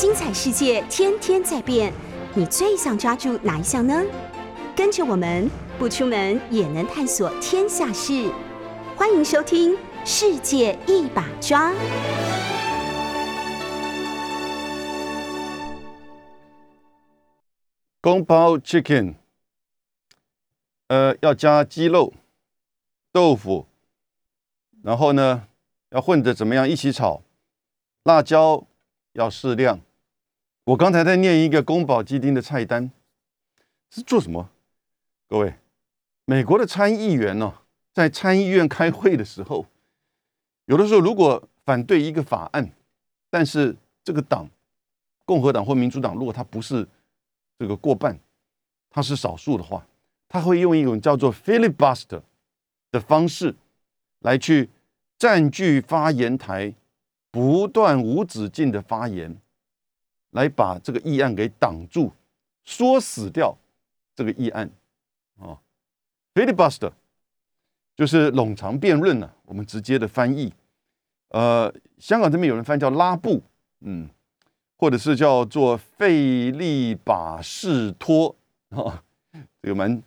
精彩世界天天在变，你最想抓住哪一项呢？跟着我们不出门也能探索天下事，欢迎收听《世界一把抓》。宫保 chicken，呃，要加鸡肉、豆腐，然后呢，要混着怎么样一起炒，辣椒要适量。我刚才在念一个宫保鸡丁的菜单，是做什么？各位，美国的参议员呢，在参议院开会的时候，有的时候如果反对一个法案，但是这个党，共和党或民主党，如果他不是这个过半，他是少数的话，他会用一种叫做 filibuster 的方式来去占据发言台，不断无止境的发言。来把这个议案给挡住，说死掉这个议案啊，filibuster 就是冗长辩论呢。我们直接的翻译，呃，香港这边有人翻叫拉布，嗯，或者是叫做费力把事托啊，这个蛮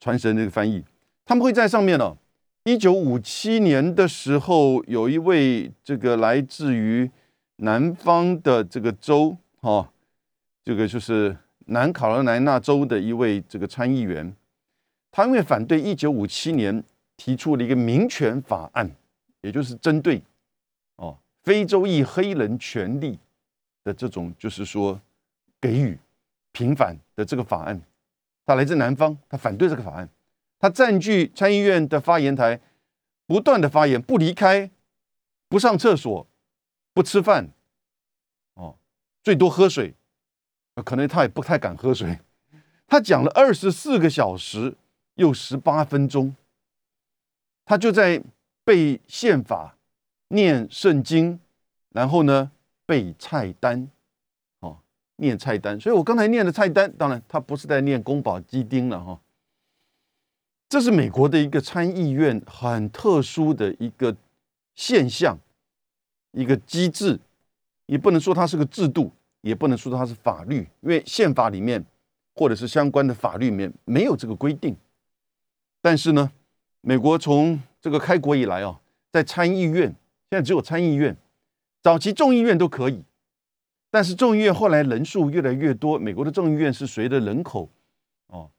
传神这个翻译。他们会在上面呢。一九五七年的时候，有一位这个来自于南方的这个州。哦，这个就是南卡罗来纳州的一位这个参议员，他因为反对一九五七年提出了一个民权法案，也就是针对哦非洲裔黑人权利的这种，就是说给予平反的这个法案。他来自南方，他反对这个法案，他占据参议院的发言台，不断的发言，不离开，不上厕所，不吃饭。最多喝水，可能他也不太敢喝水。他讲了二十四个小时又十八分钟，他就在背宪法、念圣经，然后呢背菜单，哦，念菜单。所以我刚才念的菜单，当然他不是在念宫保鸡丁了哈。这是美国的一个参议院很特殊的一个现象，一个机制。你不能说它是个制度，也不能说它是法律，因为宪法里面或者是相关的法律里面没有这个规定。但是呢，美国从这个开国以来啊，在参议院现在只有参议院，早期众议院都可以，但是众议院后来人数越来越多，美国的众议院是随着人口哦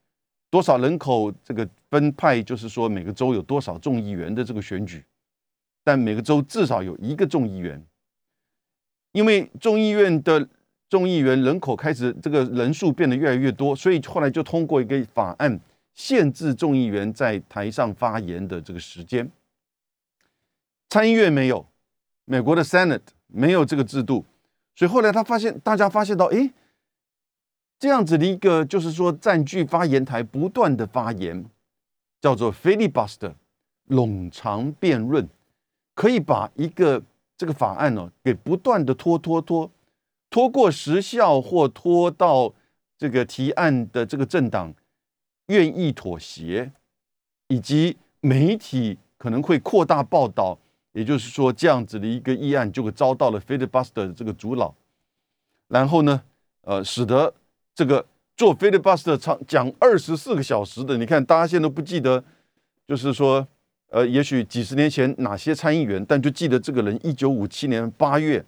多少人口这个分派，就是说每个州有多少众议员的这个选举，但每个州至少有一个众议员。因为众议院的众议员人口开始这个人数变得越来越多，所以后来就通过一个法案，限制众议员在台上发言的这个时间。参议院没有，美国的 Senate 没有这个制度，所以后来他发现，大家发现到，哎，这样子的一个就是说占据发言台不断的发言，叫做 filibuster，冗长辩论，可以把一个。这个法案呢，给不断的拖拖拖，拖过时效或拖到这个提案的这个政党愿意妥协，以及媒体可能会扩大报道，也就是说，这样子的一个议案就会遭到了 filibuster 的这个阻挠，然后呢，呃，使得这个做 filibuster 长讲二十四个小时的，你看大家现在都不记得，就是说。呃，也许几十年前哪些参议员，但就记得这个人，一九五七年八月，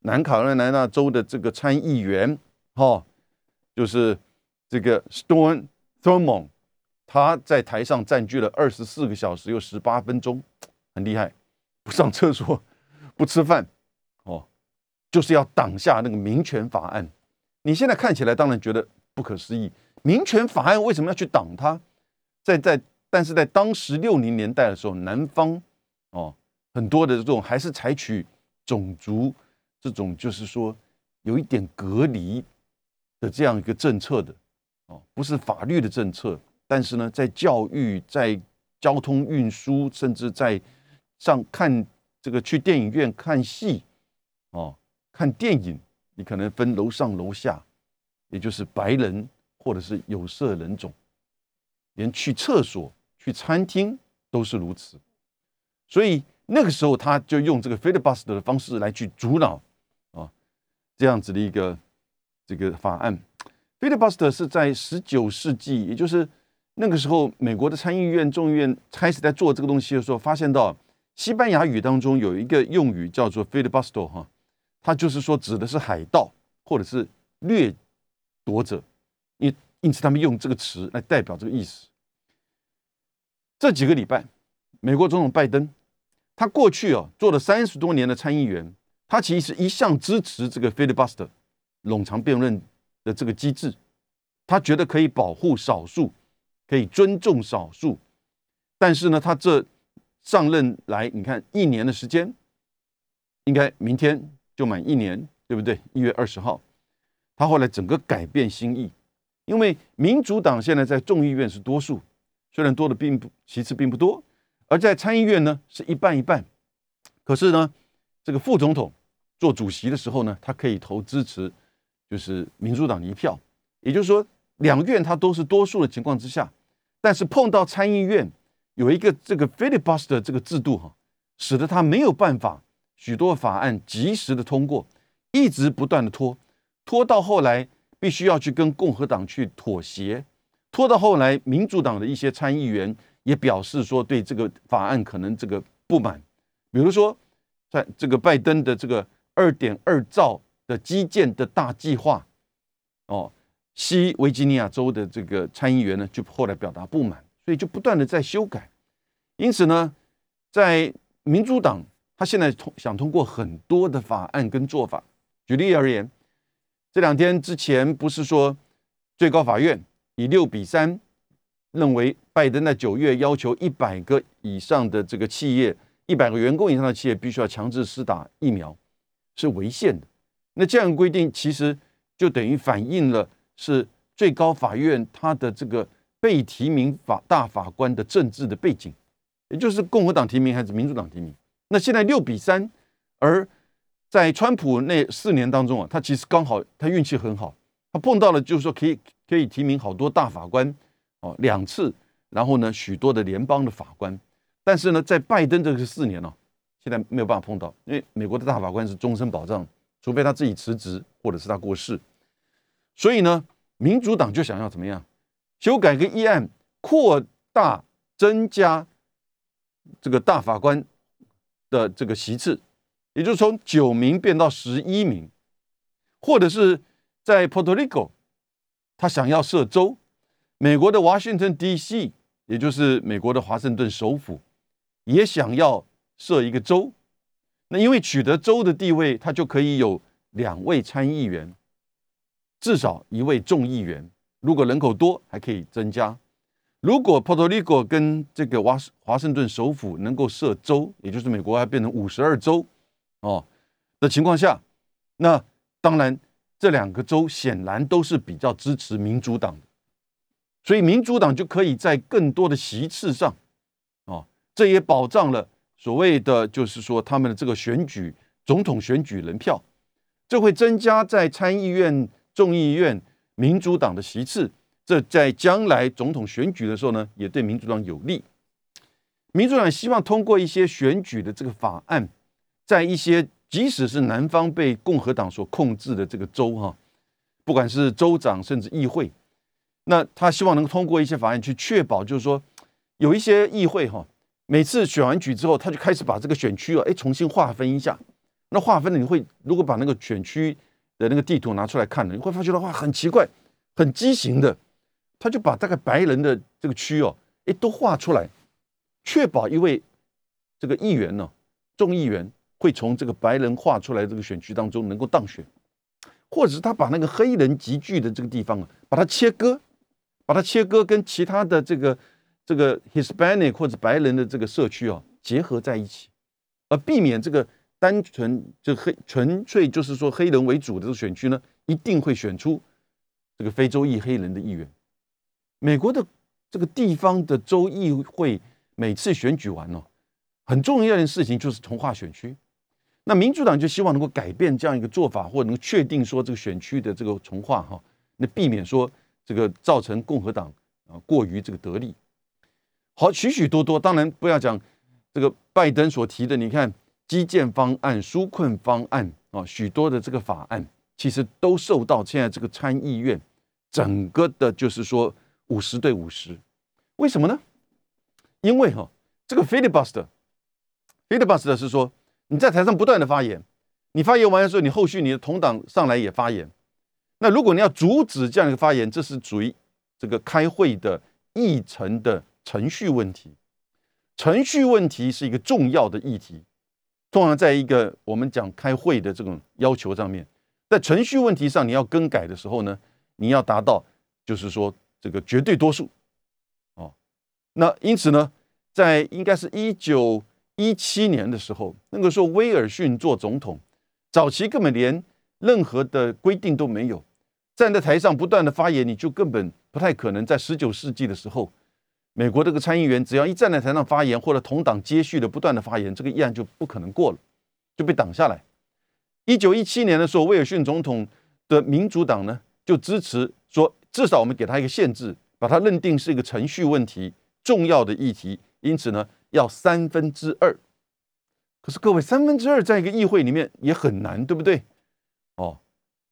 南卡罗来纳州的这个参议员，哈，就是这个 Stone Thurmond，他在台上占据了二十四个小时又十八分钟，很厉害，不上厕所，不吃饭，哦，就是要挡下那个民权法案。你现在看起来当然觉得不可思议，民权法案为什么要去挡它？在在。但是在当时六零年代的时候，南方哦很多的这种还是采取种族这种就是说有一点隔离的这样一个政策的哦，不是法律的政策。但是呢，在教育、在交通运输，甚至在上看这个去电影院看戏哦，看电影，你可能分楼上楼下，也就是白人或者是有色人种，连去厕所。去餐厅都是如此，所以那个时候他就用这个 filibuster 的方式来去阻挠啊这样子的一个这个法案。filibuster 是在十九世纪，也就是那个时候，美国的参议院、众议院开始在做这个东西的时候，发现到西班牙语当中有一个用语叫做 filibuster 哈，它就是说指的是海盗或者是掠夺者，因因此他们用这个词来代表这个意思。这几个礼拜，美国总统拜登，他过去哦做了三十多年的参议员，他其实一向支持这个 filibuster 冗长辩论。的这个机制，他觉得可以保护少数，可以尊重少数，但是呢，他这上任来，你看一年的时间，应该明天就满一年，对不对？一月二十号，他后来整个改变心意，因为民主党现在在众议院是多数，虽然多的并不其次并不多，而在参议院呢是一半一半，可是呢，这个副总统做主席的时候呢，他可以投支持。就是民主党的一票，也就是说，两院它都是多数的情况之下，但是碰到参议院有一个这个 filibuster 这个制度哈，使得他没有办法许多法案及时的通过，一直不断的拖，拖到后来必须要去跟共和党去妥协，拖到后来民主党的一些参议员也表示说对这个法案可能这个不满，比如说在这个拜登的这个二点二兆。的基建的大计划，哦，西维吉尼亚州的这个参议员呢，就后来表达不满，所以就不断的在修改。因此呢，在民主党，他现在通想通过很多的法案跟做法。举例而言，这两天之前不是说最高法院以六比三认为拜登在九月要求一百个以上的这个企业，一百个员工以上的企业必须要强制施打疫苗，是违宪的。那这样规定其实就等于反映了是最高法院他的这个被提名法大法官的政治的背景，也就是共和党提名还是民主党提名。那现在六比三，而在川普那四年当中啊，他其实刚好他运气很好，他碰到了就是说可以可以提名好多大法官哦两次，然后呢许多的联邦的法官，但是呢在拜登这个四年呢，现在没有办法碰到，因为美国的大法官是终身保障。除非他自己辞职，或者是他过世，所以呢，民主党就想要怎么样修改个议案，扩大增加这个大法官的这个席次，也就是从九名变到十一名，或者是在 Puerto Rico，他想要设州，美国的 Washington D.C.，也就是美国的华盛顿首府，也想要设一个州。那因为取得州的地位，他就可以有两位参议员，至少一位众议员。如果人口多，还可以增加。如果 Puerto Rico 跟这个华华盛顿首府能够设州，也就是美国要变成五十二州哦的情况下，那当然这两个州显然都是比较支持民主党的，所以民主党就可以在更多的席次上，啊，这也保障了。所谓的就是说，他们的这个选举总统选举人票，这会增加在参议院、众议院民主党的席次，这在将来总统选举的时候呢，也对民主党有利。民主党希望通过一些选举的这个法案，在一些即使是南方被共和党所控制的这个州哈，不管是州长甚至议会，那他希望能够通过一些法案去确保，就是说有一些议会哈。每次选完举之后，他就开始把这个选区啊，哎，重新划分一下。那划分了，你会如果把那个选区的那个地图拿出来看了，你会发觉的话很奇怪，很畸形的。他就把大概白人的这个区哦，哎，都画出来，确保一位这个议员呢，众议员会从这个白人画出来这个选区当中能够当选，或者是他把那个黑人集聚的这个地方啊，把它切割，把它切割跟其他的这个。这个 Hispanic 或者白人的这个社区哦，结合在一起，而避免这个单纯就黑纯粹就是说黑人为主的这个选区呢，一定会选出这个非洲裔黑人的议员。美国的这个地方的州议会每次选举完哦，很重要的事情就是重划选区。那民主党就希望能够改变这样一个做法，或能确定说这个选区的这个重划哈，那避免说这个造成共和党啊过于这个得利。好，许许多多，当然不要讲这个拜登所提的，你看基建方案、纾困方案啊，许多的这个法案，其实都受到现在这个参议院整个的，就是说五十对五十，为什么呢？因为哈，这个 filibuster，filibuster 是说你在台上不断的发言，你发言完的时候，你后续你的同党上来也发言，那如果你要阻止这样一个发言，这是属于这个开会的议程的程序问题，程序问题是一个重要的议题，通常在一个我们讲开会的这种要求上面。在程序问题上，你要更改的时候呢，你要达到就是说这个绝对多数，哦，那因此呢，在应该是一九一七年的时候，那个时候威尔逊做总统，早期根本连任何的规定都没有，站在台上不断的发言，你就根本不太可能在十九世纪的时候，美国这个参议员只要一站在台上发言，或者同党接续的不断的发言，这个议案就不可能过了，就被挡下来。一九一七年的时候，威尔逊总统的民主党呢就支持说，至少我们给他一个限制，把它认定是一个程序问题、重要的议题，因此呢要三分之二。可是各位，三分之二在一个议会里面也很难，对不对？哦，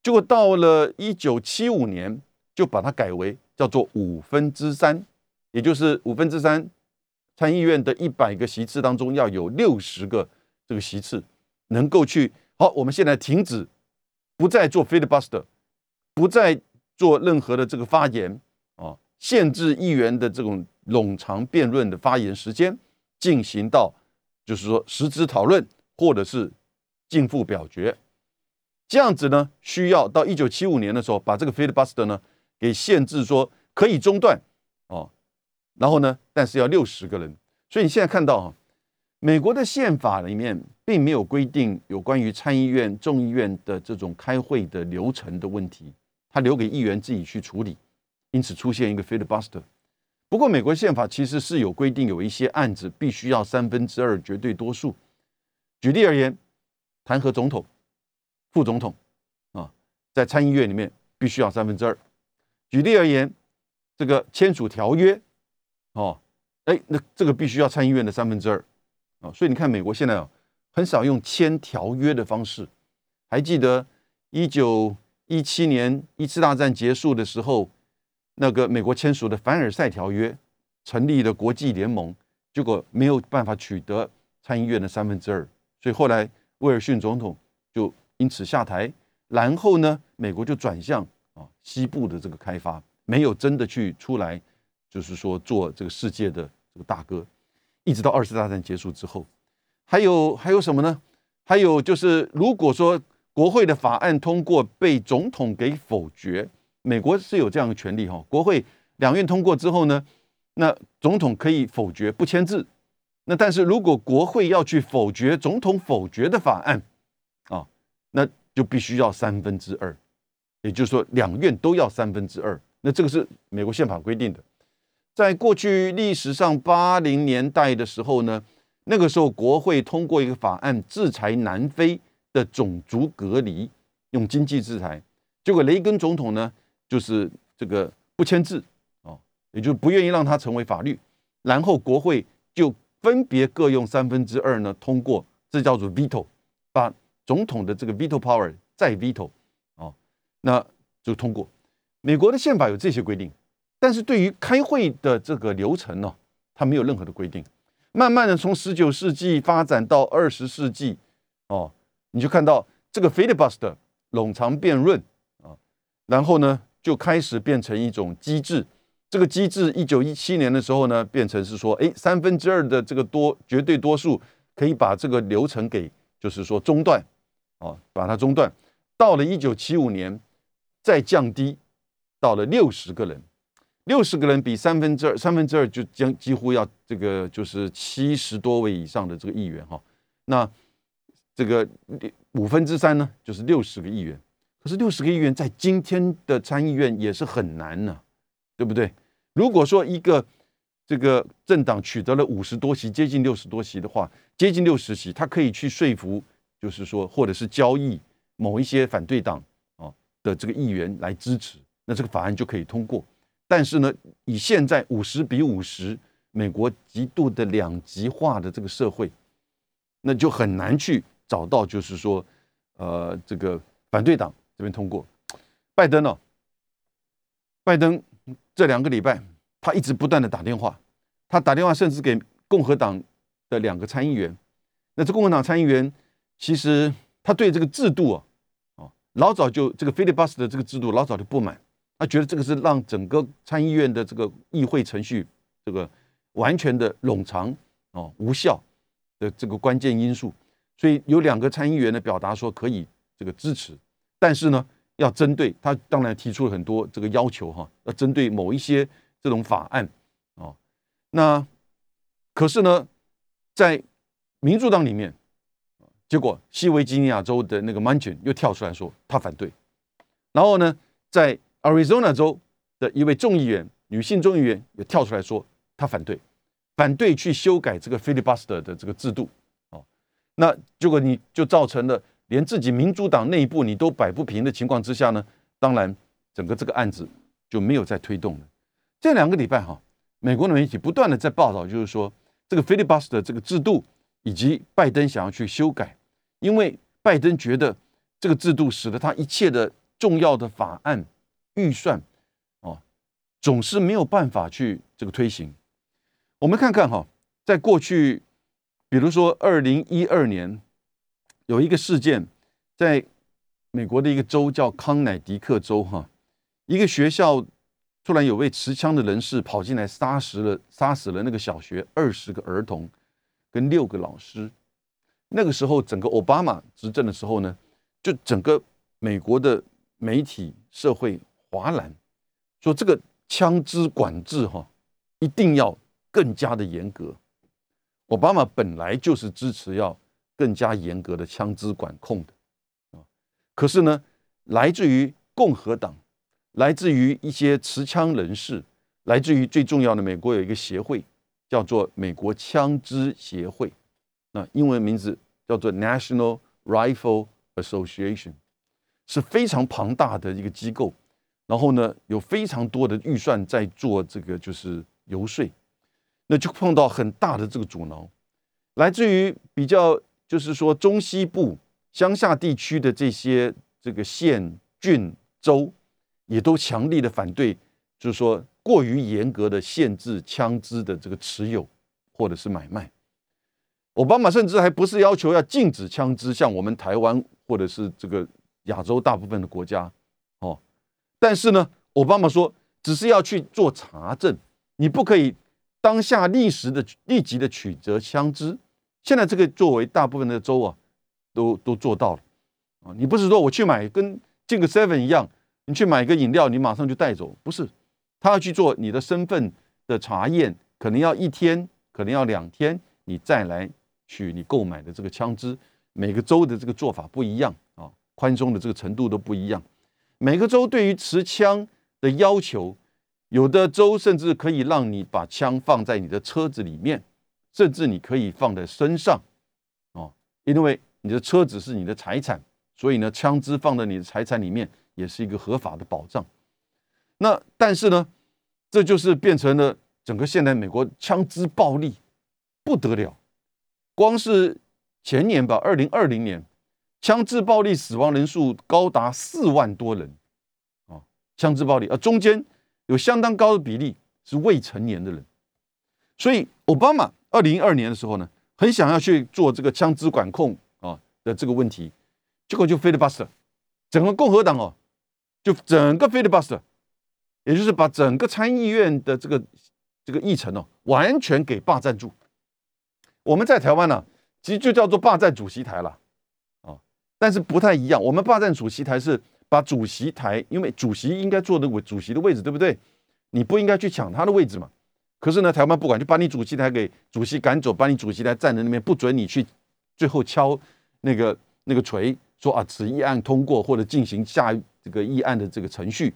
结果到了一九七五年，就把它改为叫做五分之三，也就是五分之三，参议院的一百个席次当中要有六十个这个席次能够去。好，我们现在停止，不再做 filibuster，不再做任何的这个发言啊，限制议员的这种冗长辩论的发言时间，进行到就是说实质讨论或者是进付表决，这样子呢，需要到一九七五年的时候把这个 filibuster 呢给限制说可以中断哦，然后呢，但是要六十个人，所以你现在看到哈。美国的宪法里面并没有规定有关于参议院、众议院的这种开会的流程的问题，他留给议员自己去处理，因此出现一个 filibuster。不过，美国宪法其实是有规定，有一些案子必须要三分之二绝对多数。举例而言，弹劾总统、副总统啊，在参议院里面必须要三分之二。举例而言，这个签署条约，哦，哎，那这个必须要参议院的三分之二。啊，所以你看，美国现在啊，很少用签条约的方式。还记得一九一七年一次大战结束的时候，那个美国签署的凡尔赛条约，成立了国际联盟，结果没有办法取得参议院的三分之二，所以后来威尔逊总统就因此下台。然后呢，美国就转向啊西部的这个开发，没有真的去出来，就是说做这个世界的这个大哥。一直到二次大战结束之后，还有还有什么呢？还有就是，如果说国会的法案通过被总统给否决，美国是有这样的权利哈。国会两院通过之后呢，那总统可以否决不签字。那但是如果国会要去否决总统否决的法案啊，那就必须要三分之二，也就是说两院都要三分之二。那这个是美国宪法规定的。在过去历史上八零年代的时候呢，那个时候国会通过一个法案，制裁南非的种族隔离，用经济制裁。结果雷根总统呢，就是这个不签字哦，也就不愿意让它成为法律。然后国会就分别各用三分之二呢通过，这叫做 veto，把总统的这个 veto power 再 veto 哦，那就通过。美国的宪法有这些规定。但是对于开会的这个流程呢，它没有任何的规定。慢慢的从十九世纪发展到二十世纪，哦，你就看到这个 filibuster 冗长辩论啊，然后呢就开始变成一种机制。这个机制一九一七年的时候呢，变成是说，哎，三分之二的这个多绝对多数可以把这个流程给就是说中断，哦，把它中断。到了一九七五年，再降低到了六十个人。六十个人比三分之二，三分之二就将几乎要这个就是七十多位以上的这个议员哈，那这个五分之三呢，就是六十个议员。可是六十个议员在今天的参议院也是很难呢，对不对？如果说一个这个政党取得了五十多席，接近六十多席的话，接近六十席，他可以去说服，就是说或者是交易某一些反对党啊的这个议员来支持，那这个法案就可以通过。但是呢，以现在五十比五十，美国极度的两极化的这个社会，那就很难去找到，就是说，呃，这个反对党这边通过。拜登呢？拜登这两个礼拜，他一直不断的打电话，他打电话甚至给共和党的两个参议员。那这共和党参议员其实他对这个制度啊，哦，老早就这个 filibuster 的这个制度老早就不满，他觉得这个是让整个参议院的这个议会程序这个完全的冗长哦无效的这个关键因素。所以有两个参议员呢表达说可以这个支持，但是呢要针对他当然提出了很多这个要求哈，要针对某一些这种法案哦。那可是呢，在民主党里面，结果西维吉尼亚州的那个 Manchin 又跳出来说他反对，然后呢，在 Arizona 州的一位众议员女性众议员也跳出来说他反对，反对去修改这个 filibuster 的这个制度。那结果你就造成了连自己民主党内部你都摆不平的情况之下呢，当然整个这个案子就没有再推动了。这两个礼拜哈，美国的媒体不断的在报道，就是说这个 filibuster 这个制度以及拜登想要去修改，因为拜登觉得这个制度使得他一切的重要的法案预算哦，总是没有办法去这个推行。我们看看哈，在过去。比如说，二零一二年有一个事件，在美国的一个州叫康乃狄克州，哈，一个学校突然有位持枪的人士跑进来，杀死了杀死了那个小学二十个儿童跟六个老师。那个时候，整个奥巴马执政的时候呢，就整个美国的媒体社会哗然，说这个枪支管制哈，一定要更加的严格。奥巴马本来就是支持要更加严格的枪支管控的。啊，可是呢，来自于共和党，来自于一些持枪人士，来自于最重要的美国有一个协会叫做美国枪支协会，那英文名字叫做 National Rifle Association，是非常庞大的一个机构，然后呢，有非常多的预算在做这个就是游说。那就碰到很大的这个阻挠，来自于比较就是说中西部乡下地区的这些这个县郡州，也都强力的反对，就是说过于严格的限制枪支的这个持有或者是买卖。奥巴马甚至还不是要求要禁止枪支，像我们台湾或者是这个亚洲大部分的国家哦，但是呢，奥巴马说只是要去做查证，你不可以。当下立时的立即的取得枪支，现在这个作为大部分的州啊，都都做到了啊！你不是说我去买跟进个 seven 一样，你去买个饮料，你马上就带走，不是？他要去做你的身份的查验，可能要一天，可能要两天，你再来取你购买的这个枪支。每个州的这个做法不一样啊，宽松的这个程度都不一样。每个州对于持枪的要求。有的州甚至可以让你把枪放在你的车子里面，甚至你可以放在身上，哦，因为你的车子是你的财产，所以呢，枪支放在你的财产里面也是一个合法的保障。那但是呢，这就是变成了整个现代美国枪支暴力不得了，光是前年吧，二零二零年，枪支暴力死亡人数高达四万多人，啊，枪支暴力，而中间。有相当高的比例是未成年的人，所以奥巴马二零一二年的时候呢，很想要去做这个枪支管控啊的这个问题，结果就 filibuster，整个共和党哦，就整个 filibuster，也就是把整个参议院的这个这个议程哦，完全给霸占住。我们在台湾呢，其实就叫做霸占主席台了啊，但是不太一样，我们霸占主席台是。把主席台，因为主席应该坐的位，主席的位置，对不对？你不应该去抢他的位置嘛。可是呢，台湾不管，就把你主席台给主席赶走，把你主席台站在那边，不准你去最后敲那个那个锤，说啊，此议案通过或者进行下这个议案的这个程序。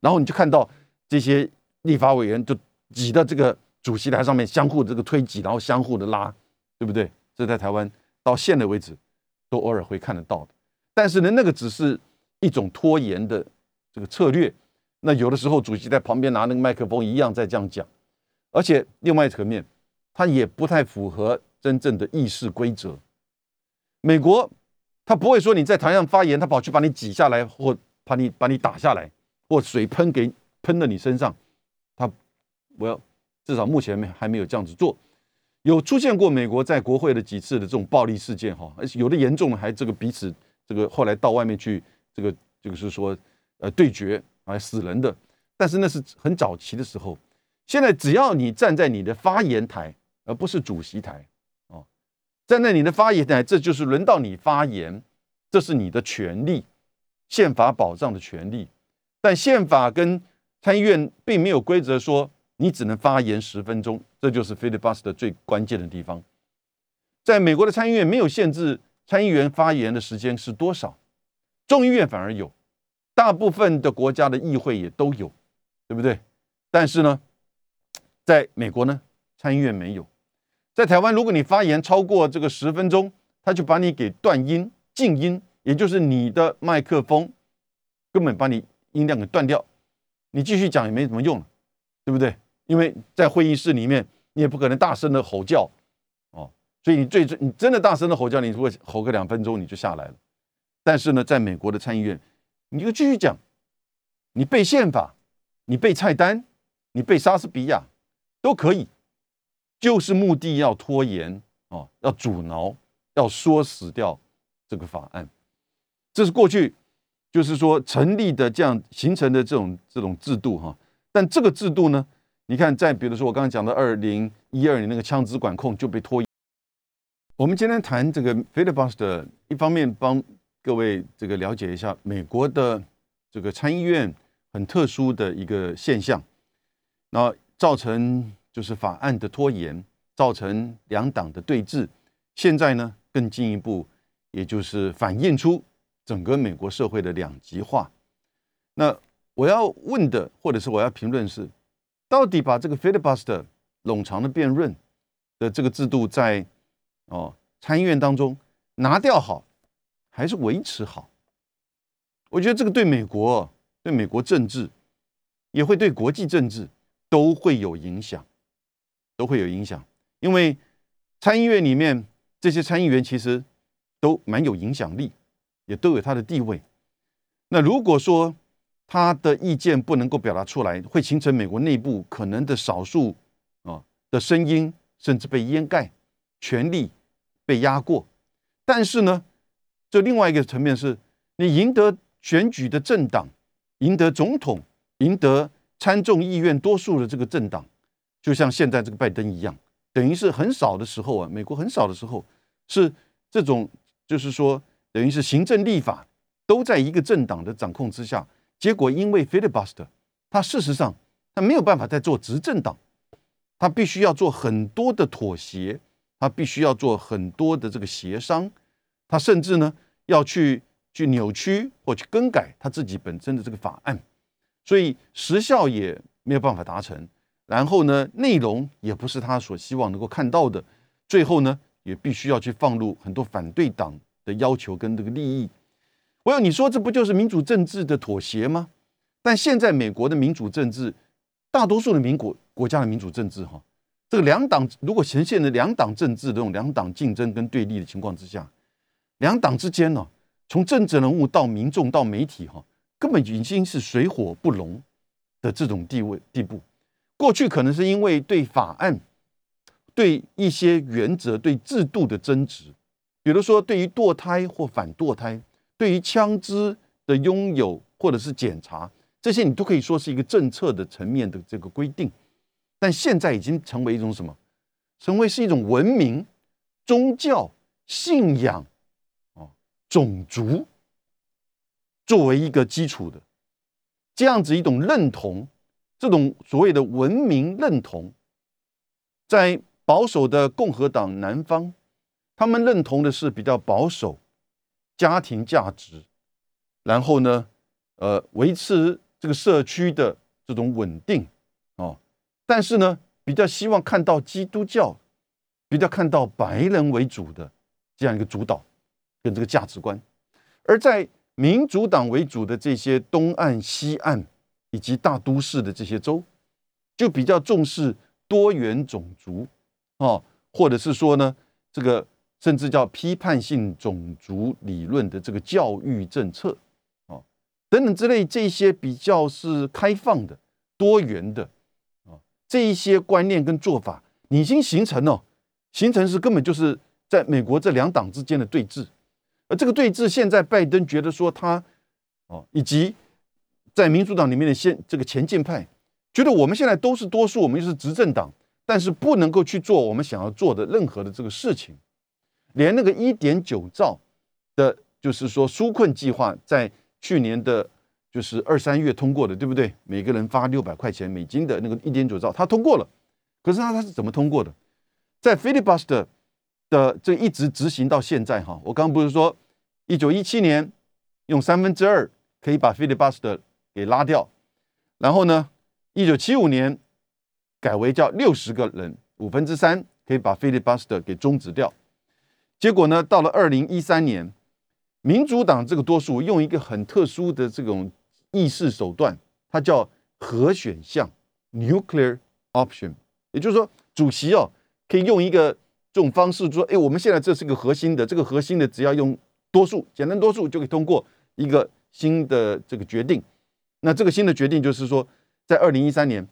然后你就看到这些立法委员就挤到这个主席台上面，相互这个推挤，然后相互的拉，对不对？这在台湾到现在为止都偶尔会看得到的。但是呢，那个只是。一种拖延的这个策略，那有的时候主席在旁边拿那个麦克风一样在这样讲，而且另外一层面，他也不太符合真正的议事规则。美国他不会说你在台上发言，他跑去把你挤下来或把你把你打下来，或水喷给喷到你身上，他我要至少目前没还没有这样子做。有出现过美国在国会的几次的这种暴力事件哈，而且有的严重的还这个彼此这个后来到外面去这个这个是说呃对决还死人的，但是那是很早期的时候。现在只要你站在你的发言台，而不是主席台哦，站在你的发言台，这就是轮到你发言，这是你的权利，宪法保障的权利。但宪法跟参议院并没有规则说你只能发言十分钟，这就是 filibuster 最关键的地方。在美国的参议院没有限制参议员发言的时间是多少，众议院反而有，大部分的国家的议会也都有，对不对？但是呢？在美国呢，参议院没有；在台湾，如果你发言超过这个十分钟，他就把你给断音、静音，也就是你的麦克风根本把你音量给断掉，你继续讲也没什么用了，对不对？因为在会议室里面，你也不可能大声的吼叫哦，所以你最你真的大声的吼叫，你如果吼个两分钟，你就下来了。但是呢，在美国的参议院，你就继续讲，你背宪法，你背菜单，你背莎士比亚。都可以，就是目的要拖延哦，要阻挠，要说死掉这个法案。这是过去就是说成立的这样形成的这种这种制度哈。但这个制度呢，你看，在比如说我刚刚讲的二零一二年那个枪支管控就被拖延。我们今天谈这个 filibuster，一方面帮各位这个了解一下美国的这个参议院很特殊的一个现象，那。造成就是法案的拖延，造成两党的对峙。现在呢，更进一步，也就是反映出整个美国社会的两极化。那我要问的，或者是我要评论是，到底把这个 filibuster 冗长的辩论的这个制度在哦参议院当中拿掉好，还是维持好？我觉得这个对美国、对美国政治，也会对国际政治。都会有影响，都会有影响，因为参议院里面这些参议员其实都蛮有影响力，也都有他的地位。那如果说他的意见不能够表达出来，会形成美国内部可能的少数啊的声音，甚至被掩盖，权力被压过。但是呢，这另外一个层面是，你赢得选举的政党，赢得总统，赢得。参众议院多数的这个政党，就像现在这个拜登一样，等于是很少的时候啊，美国很少的时候是这种，就是说，等于是行政立法都在一个政党的掌控之下。结果因为 filibuster，他事实上他没有办法再做执政党，他必须要做很多的妥协，他必须要做很多的这个协商，他甚至呢要去去扭曲或去更改他自己本身的这个法案。所以时效也没有办法达成，然后呢，内容也不是他所希望能够看到的，最后呢，也必须要去放入很多反对党的要求跟这个利益。我有你说这不就是民主政治的妥协吗？但现在美国的民主政治，大多数的民国国家的民主政治哈，这个两党如果呈现的两党政治这种两党竞争跟对立的情况之下，两党之间呢，从政治人物到民众到媒体哈。根本已经是水火不容的这种地位地步。过去可能是因为对法案、对一些原则、对制度的争执，比如说对于堕胎或反堕胎，对于枪支的拥有或者是检查，这些你都可以说是一个政策的层面的这个规定。但现在已经成为一种什么？成为是一种文明、宗教、信仰、哦，种族。作为一个基础的这样子一种认同，这种所谓的文明认同，在保守的共和党南方，他们认同的是比较保守家庭价值，然后呢，呃，维持这个社区的这种稳定哦，但是呢，比较希望看到基督教，比较看到白人为主的这样一个主导跟这个价值观，而在。民主党为主的这些东岸、西岸以及大都市的这些州，就比较重视多元种族，哦，或者是说呢，这个甚至叫批判性种族理论的这个教育政策，哦，等等之类这些比较是开放的、多元的啊，这一些观念跟做法，已经形成了，形成是根本就是在美国这两党之间的对峙。而这个对峙，现在拜登觉得说他哦，以及在民主党里面的现这个前进派，觉得我们现在都是多数，我们又是执政党，但是不能够去做我们想要做的任何的这个事情，连那个一点九兆的，就是说纾困计划，在去年的，就是二三月通过的，对不对？每个人发六百块钱美金的那个一点九兆，他通过了，可是他他是怎么通过的？在 filibuster。的这一直执行到现在哈，我刚刚不是说一九一七年用三分之二可以把 filibuster 给拉掉，然后呢，一九七五年改为叫六十个人五分之三可以把 filibuster 给终止掉，结果呢，到了二零一三年，民主党这个多数用一个很特殊的这种议事手段，它叫核选项 nuclear option，也就是说，主席哦可以用一个。这种方式说，哎，我们现在这是个核心的，这个核心的只要用多数，简单多数就可以通过一个新的这个决定。那这个新的决定就是说，在二零一三年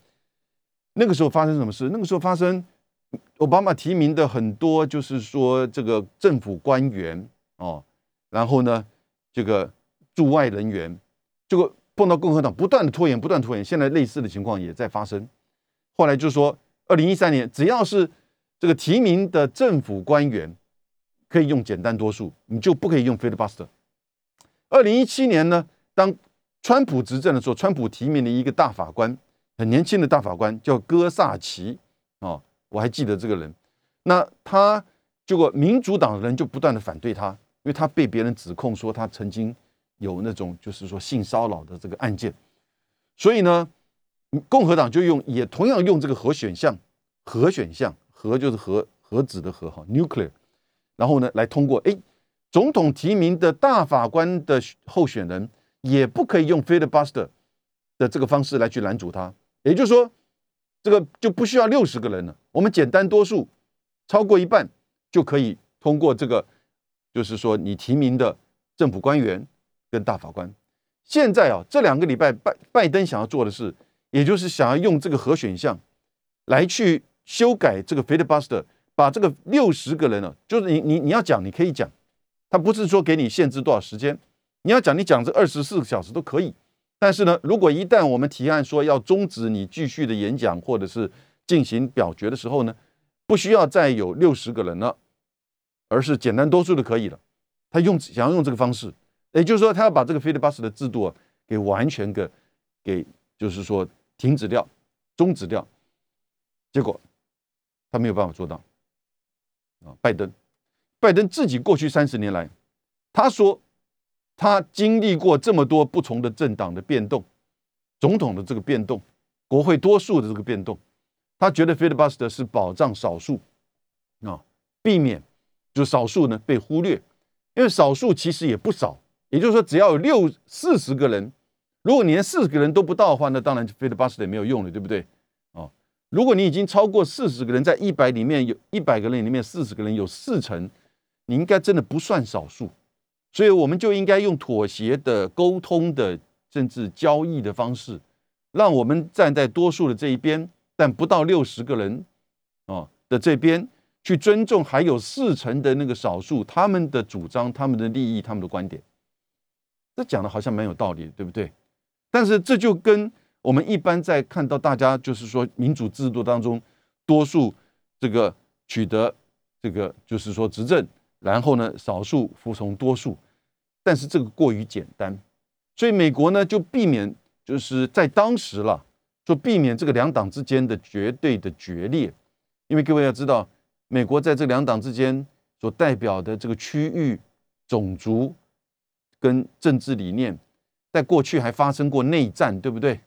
那个时候发生什么事？那个时候发生，奥巴马提名的很多就是说这个政府官员哦，然后呢，这个驻外人员，这个碰到共和党不断的拖延，不断拖延，现在类似的情况也在发生。后来就说，二零一三年只要是这个提名的政府官员可以用简单多数，你就不可以用 filibuster。二零一七年呢，当川普执政的时候，川普提名了一个大法官，很年轻的大法官叫戈萨奇啊，我还记得这个人。那他结果民主党的人就不断的反对他，因为他被别人指控说他曾经有那种就是说性骚扰的这个案件，所以呢，共和党就用也同样用这个核选项，核选项。核就是核核子的核哈，nuclear，然后呢，来通过哎，总统提名的大法官的候选人也不可以用 filibuster 的这个方式来去拦阻他，也就是说，这个就不需要六十个人了，我们简单多数超过一半就可以通过这个，就是说你提名的政府官员跟大法官。现在啊，这两个礼拜拜拜登想要做的是，也就是想要用这个核选项来去。修改这个 filibuster，把这个六十个人呢，就是你你你要讲，你可以讲，他不是说给你限制多少时间，你要讲，你讲这二十四个小时都可以。但是呢，如果一旦我们提案说要终止你继续的演讲或者是进行表决的时候呢，不需要再有六十个人了，而是简单多数就可以了。他用想要用这个方式，也就是说，他要把这个 filibuster 的制度啊，给完全给给就是说停止掉、终止掉，结果。他没有办法做到啊！拜登，拜登自己过去三十年来，他说他经历过这么多不同的政党的变动，总统的这个变动，国会多数的这个变动，他觉得 filibuster 是保障少数啊，避免就少数呢被忽略，因为少数其实也不少，也就是说只要有六四十个人，如果连四十个人都不到的话，那当然 filibuster 没有用了，对不对？如果你已经超过四十个人，在一百里面有一百个人里面四十个人有四成，你应该真的不算少数，所以我们就应该用妥协的、沟通的，甚至交易的方式，让我们站在多数的这一边，但不到六十个人啊的这边，去尊重还有四成的那个少数他们的主张、他们的利益、他们的观点。这讲的好像蛮有道理，对不对？但是这就跟。我们一般在看到大家就是说民主制度当中，多数这个取得这个就是说执政，然后呢少数服从多数，但是这个过于简单，所以美国呢就避免就是在当时了，就避免这个两党之间的绝对的决裂，因为各位要知道，美国在这两党之间所代表的这个区域、种族跟政治理念，在过去还发生过内战，对不对？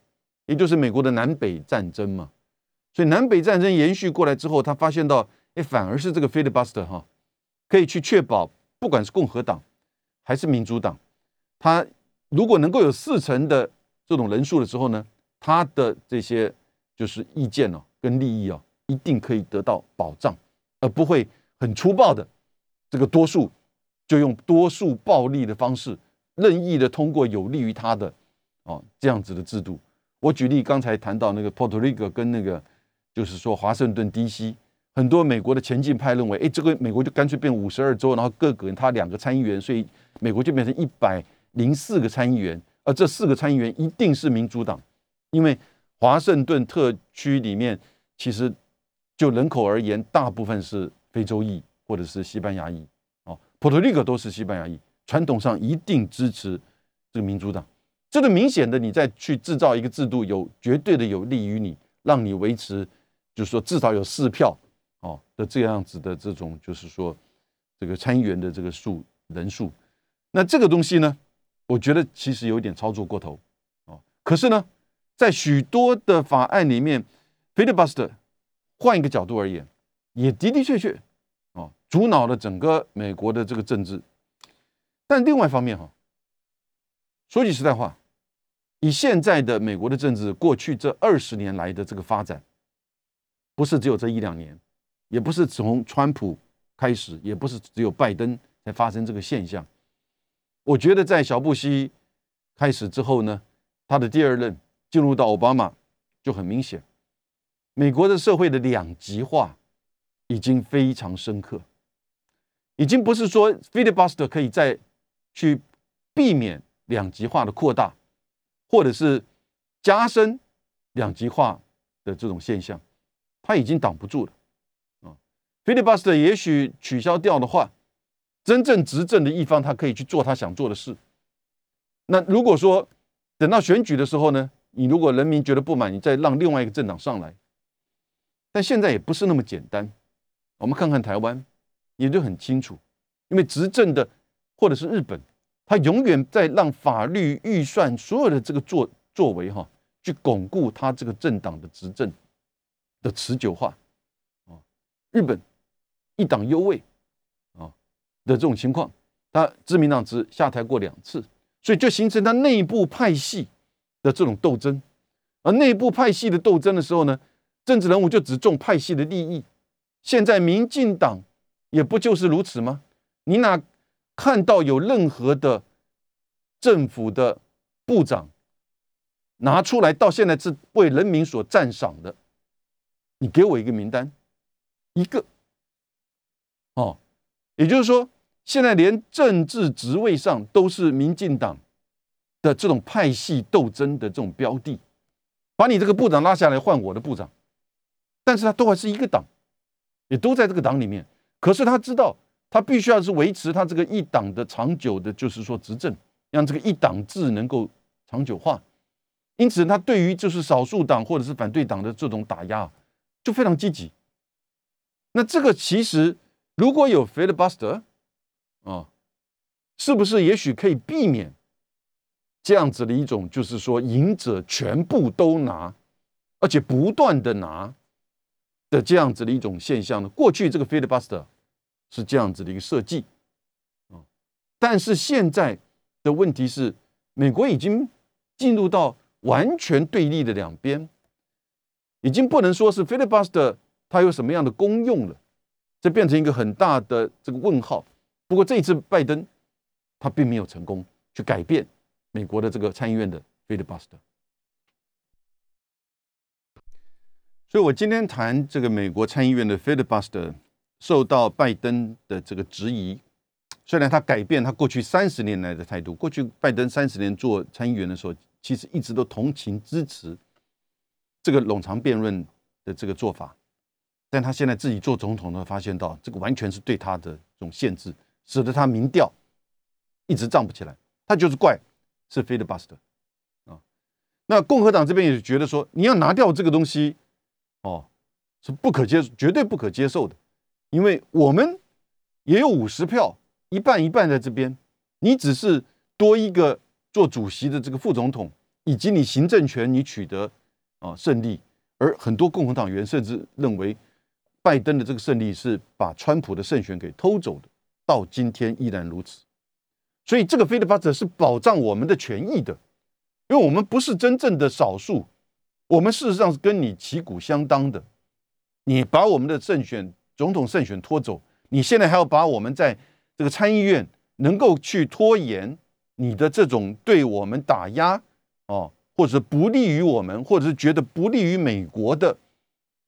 也就是美国的南北战争嘛，所以南北战争延续过来之后，他发现到，哎，反而是这个 filibuster 哈，可以去确保，不管是共和党还是民主党，他如果能够有四成的这种人数的时候呢，他的这些就是意见哦跟利益哦，一定可以得到保障，而不会很粗暴的这个多数就用多数暴力的方式，任意的通过有利于他的哦这样子的制度。我举例，刚才谈到那个 Puerto Rico 跟那个，就是说华盛顿 D.C. 很多美国的前进派认为，哎，这个美国就干脆变五十二州，然后各个他两个参议员，所以美国就变成一百零四个参议员，而这四个参议员一定是民主党，因为华盛顿特区里面其实就人口而言，大部分是非洲裔或者是西班牙裔，哦，普特利克都是西班牙裔，传统上一定支持这个民主党。这个明显的，你再去制造一个制度，有绝对的有利于你，让你维持，就是说至少有四票哦的这样子的这种，就是说这个参议员的这个数人数。那这个东西呢，我觉得其实有点操作过头哦。可是呢，在许多的法案里面，filibuster 换一个角度而言，也的的确确哦，阻挠了整个美国的这个政治。但另外一方面哈，说句实在话。以现在的美国的政治，过去这二十年来的这个发展，不是只有这一两年，也不是从川普开始，也不是只有拜登才发生这个现象。我觉得在小布希开始之后呢，他的第二任进入到奥巴马，就很明显，美国的社会的两极化已经非常深刻，已经不是说 filibuster 可以再去避免两极化的扩大。或者是加深两极化的这种现象，他已经挡不住了啊。filibuster 也许取消掉的话，真正执政的一方他可以去做他想做的事。那如果说等到选举的时候呢，你如果人民觉得不满，你再让另外一个政党上来，但现在也不是那么简单。我们看看台湾，也就很清楚，因为执政的或者是日本。他永远在让法律预算所有的这个作作为哈，去巩固他这个政党的执政的持久化啊。日本一党优位啊的这种情况，他自民党只下台过两次，所以就形成他内部派系的这种斗争。而内部派系的斗争的时候呢，政治人物就只重派系的利益。现在民进党也不就是如此吗？你哪？看到有任何的政府的部长拿出来，到现在是为人民所赞赏的，你给我一个名单，一个哦，也就是说，现在连政治职位上都是民进党的这种派系斗争的这种标的，把你这个部长拉下来换我的部长，但是他都还是一个党，也都在这个党里面，可是他知道。他必须要是维持他这个一党的长久的，就是说执政，让这个一党制能够长久化。因此，他对于就是少数党或者是反对党的这种打压，就非常积极。那这个其实如果有 filibuster 啊，是不是也许可以避免这样子的一种，就是说赢者全部都拿，而且不断的拿的这样子的一种现象呢？过去这个 filibuster。是这样子的一个设计，啊，但是现在的问题是，美国已经进入到完全对立的两边，已经不能说是 filibuster 它有什么样的功用了，这变成一个很大的这个问号。不过这一次拜登他并没有成功去改变美国的这个参议院的 filibuster，所以我今天谈这个美国参议院的 filibuster。受到拜登的这个质疑，虽然他改变他过去三十年来的态度，过去拜登三十年做参议员的时候，其实一直都同情支持这个冗长辩论的这个做法，但他现在自己做总统呢，发现到这个完全是对他的这种限制，使得他民调一直涨不起来。他就是怪是 filibuster 啊，那共和党这边也觉得说，你要拿掉这个东西，哦，是不可接，绝对不可接受的。因为我们也有五十票，一半一半在这边，你只是多一个做主席的这个副总统，以及你行政权你取得啊胜利，而很多共和党员甚至认为拜登的这个胜利是把川普的胜选给偷走的，到今天依然如此。所以这个 filibuster 是保障我们的权益的，因为我们不是真正的少数，我们事实上是跟你旗鼓相当的，你把我们的胜选。总统胜选拖走，你现在还要把我们在这个参议院能够去拖延你的这种对我们打压哦，或者不利于我们，或者是觉得不利于美国的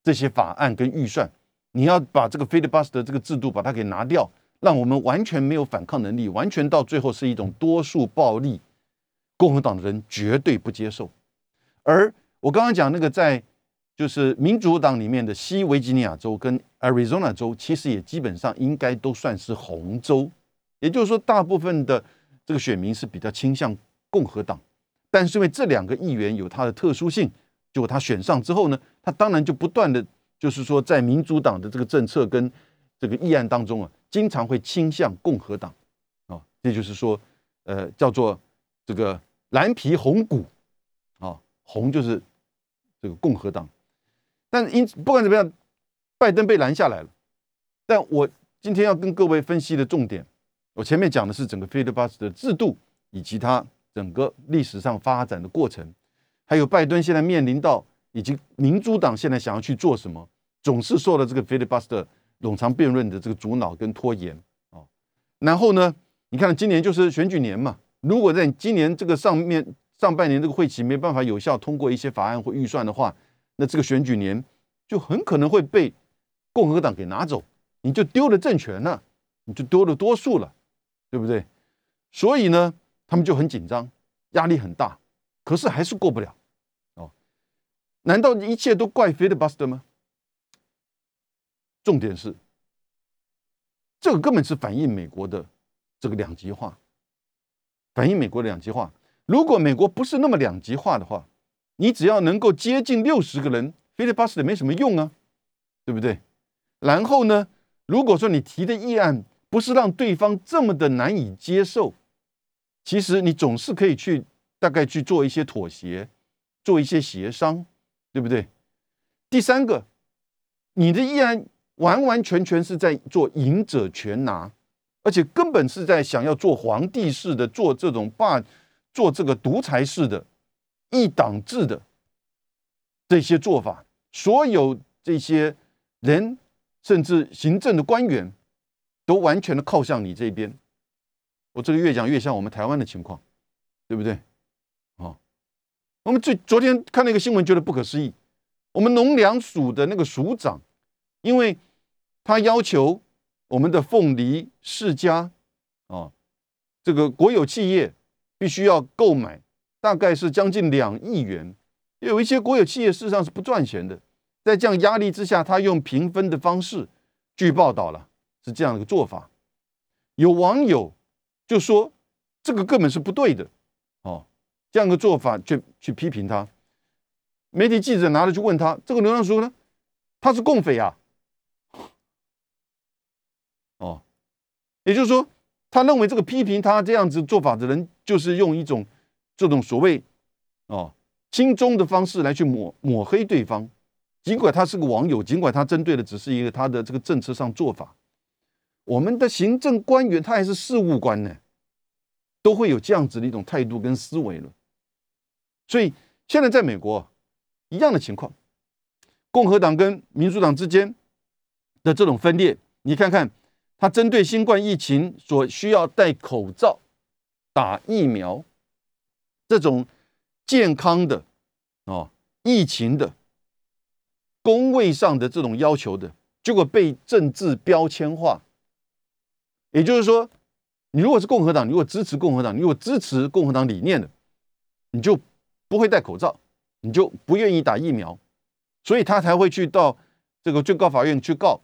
这些法案跟预算，你要把这个 filibuster 这个制度把它给拿掉，让我们完全没有反抗能力，完全到最后是一种多数暴力，共和党的人绝对不接受。而我刚刚讲那个在就是民主党里面的西维吉尼亚州跟 Arizona 州，其实也基本上应该都算是红州，也就是说，大部分的这个选民是比较倾向共和党。但是因为这两个议员有他的特殊性，结果他选上之后呢，他当然就不断的，就是说在民主党的这个政策跟这个议案当中啊，经常会倾向共和党啊，这就是说，呃，叫做这个蓝皮红骨啊，红就是这个共和党。但因不管怎么样，拜登被拦下来了。但我今天要跟各位分析的重点，我前面讲的是整个 filibuster 的制度以及它整个历史上发展的过程，还有拜登现在面临到以及民主党现在想要去做什么，总是受了这个 filibuster 冗长辩论的这个阻挠跟拖延啊。然后呢，你看今年就是选举年嘛，如果在今年这个上面上半年这个会期没办法有效通过一些法案或预算的话，那这个选举年就很可能会被共和党给拿走，你就丢了政权了，你就丢了多数了，对不对？所以呢，他们就很紧张，压力很大，可是还是过不了哦。难道一切都怪 filibuster 吗？重点是，这个根本是反映美国的这个两极化，反映美国的两极化。如果美国不是那么两极化的话，你只要能够接近六十个人，filibuster 没什么用啊，对不对？然后呢，如果说你提的议案不是让对方这么的难以接受，其实你总是可以去大概去做一些妥协，做一些协商，对不对？第三个，你的议案完完全全是在做赢者全拿，而且根本是在想要做皇帝式的，做这种霸，做这个独裁式的。一党制的这些做法，所有这些人，甚至行政的官员，都完全的靠向你这边。我这个越讲越像我们台湾的情况，对不对？啊，我们最昨天看那个新闻，觉得不可思议。我们农粮署的那个署长，因为他要求我们的凤梨世家啊，这个国有企业必须要购买。大概是将近两亿元，有一些国有企业事实上是不赚钱的，在这样压力之下，他用平分的方式，据报道了是这样的一个做法。有网友就说这个根本是不对的，哦，这样的做法去去批评他。媒体记者拿了去问他，这个流浪鼠呢，他是共匪啊，哦，也就是说，他认为这个批评他这样子做法的人，就是用一种。这种所谓哦轻中的方式来去抹抹黑对方，尽管他是个网友，尽管他针对的只是一个他的这个政策上做法，我们的行政官员他还是事务官呢，都会有这样子的一种态度跟思维了。所以现在在美国一样的情况，共和党跟民主党之间的这种分裂，你看看他针对新冠疫情所需要戴口罩、打疫苗。这种健康的哦，疫情的工位上的这种要求的，结果被政治标签化。也就是说，你如果是共和党，你如果支持共和党，你如果支持共和党理念的，你就不会戴口罩，你就不愿意打疫苗，所以他才会去到这个最高法院去告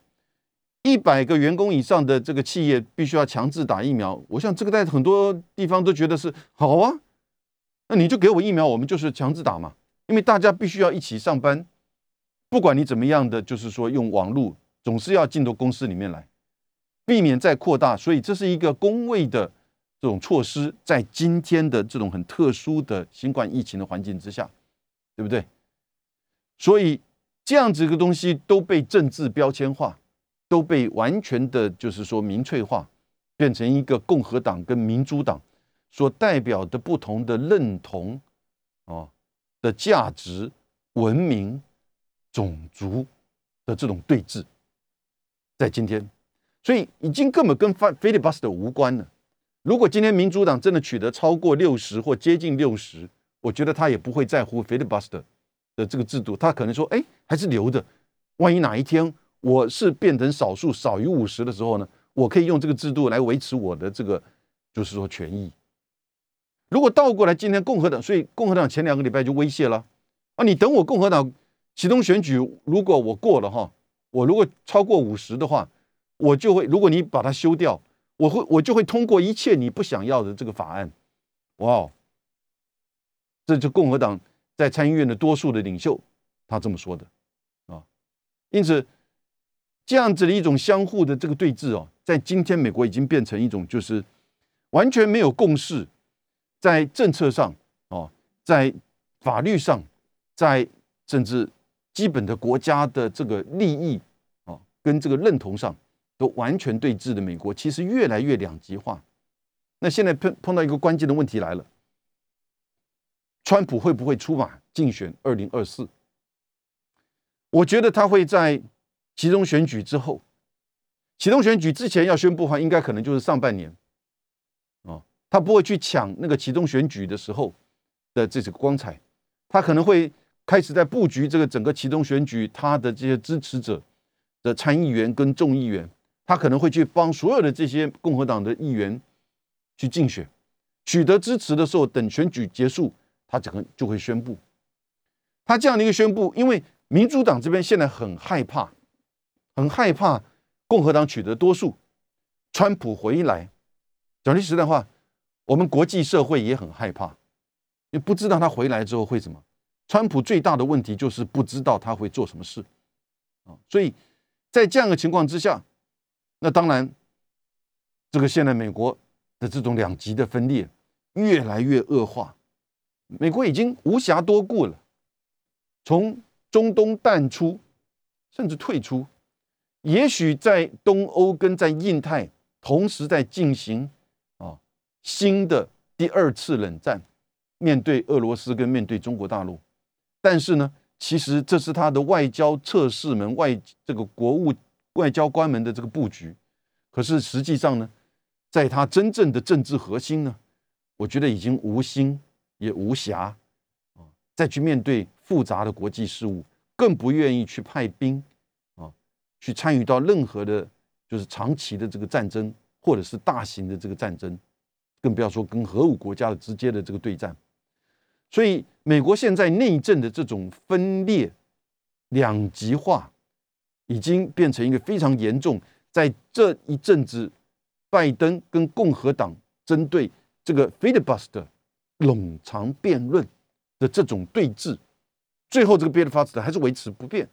一百个员工以上的这个企业必须要强制打疫苗。我想这个在很多地方都觉得是好啊。那你就给我疫苗，我们就是强制打嘛，因为大家必须要一起上班，不管你怎么样的，就是说用网络，总是要进到公司里面来，避免再扩大。所以这是一个工位的这种措施，在今天的这种很特殊的新冠疫情的环境之下，对不对？所以这样子一个东西都被政治标签化，都被完全的，就是说民粹化，变成一个共和党跟民主党。所代表的不同的认同，哦的价值、文明、种族的这种对峙，在今天，所以已经根本跟 filibuster 无关了。如果今天民主党真的取得超过六十或接近六十，我觉得他也不会在乎 filibuster 的这个制度，他可能说，哎，还是留着，万一哪一天我是变成少数少于五十的时候呢，我可以用这个制度来维持我的这个就是说权益。如果倒过来，今天共和党，所以共和党前两个礼拜就威胁了啊，你等我共和党启动选举，如果我过了哈，我如果超过五十的话，我就会，如果你把它修掉，我会我就会通过一切你不想要的这个法案。哇，这就共和党在参议院的多数的领袖他这么说的啊，因此这样子的一种相互的这个对峙哦，在今天美国已经变成一种就是完全没有共识。在政策上，哦，在法律上，在甚至基本的国家的这个利益，哦，跟这个认同上，都完全对峙的美国，其实越来越两极化。那现在碰碰到一个关键的问题来了：川普会不会出马竞选二零二四？我觉得他会在其中选举之后，其中选举之前要宣布的话，应该可能就是上半年。他不会去抢那个启动选举的时候的这个光彩，他可能会开始在布局这个整个启动选举，他的这些支持者的参议员跟众议员，他可能会去帮所有的这些共和党的议员去竞选，取得支持的时候，等选举结束，他整个就会宣布。他这样的一个宣布，因为民主党这边现在很害怕，很害怕共和党取得多数，川普回来，讲句实在话。我们国际社会也很害怕，也不知道他回来之后会怎么。川普最大的问题就是不知道他会做什么事啊，所以在这样的情况之下，那当然，这个现在美国的这种两极的分裂越来越恶化，美国已经无暇多顾了，从中东淡出，甚至退出，也许在东欧跟在印太同时在进行。新的第二次冷战，面对俄罗斯跟面对中国大陆，但是呢，其实这是他的外交测试门外这个国务外交关门的这个布局。可是实际上呢，在他真正的政治核心呢，我觉得已经无心也无暇啊，再去面对复杂的国际事务，更不愿意去派兵啊，去参与到任何的，就是长期的这个战争或者是大型的这个战争。更不要说跟核武国家的直接的这个对战，所以美国现在内政的这种分裂、两极化，已经变成一个非常严重。在这一阵子，拜登跟共和党针对这个 filibuster 冗长辩论的这种对峙，最后这个 filibuster 还是维持不变，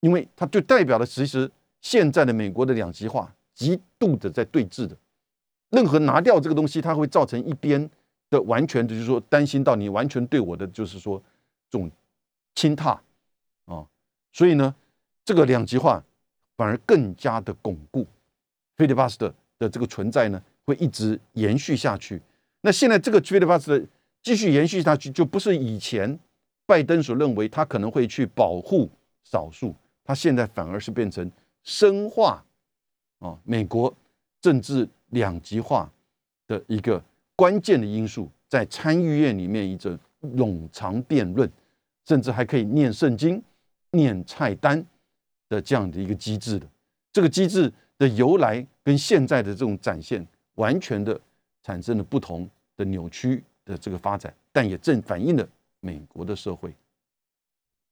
因为它就代表了其实现在的美国的两极化极度的在对峙的。任何拿掉这个东西，它会造成一边的完全，就是说担心到你完全对我的，就是说这种轻踏啊，所以呢，这个两极化反而更加的巩固，filibuster 的这个存在呢，会一直延续下去。那现在这个 filibuster 继续延续下去，就不是以前拜登所认为他可能会去保护少数，他现在反而是变成深化啊美国政治。两极化的一个关键的因素，在参议院里面一种冗长辩论，甚至还可以念圣经、念菜单的这样的一个机制的，这个机制的由来跟现在的这种展现，完全的产生了不同的扭曲的这个发展，但也正反映了美国的社会。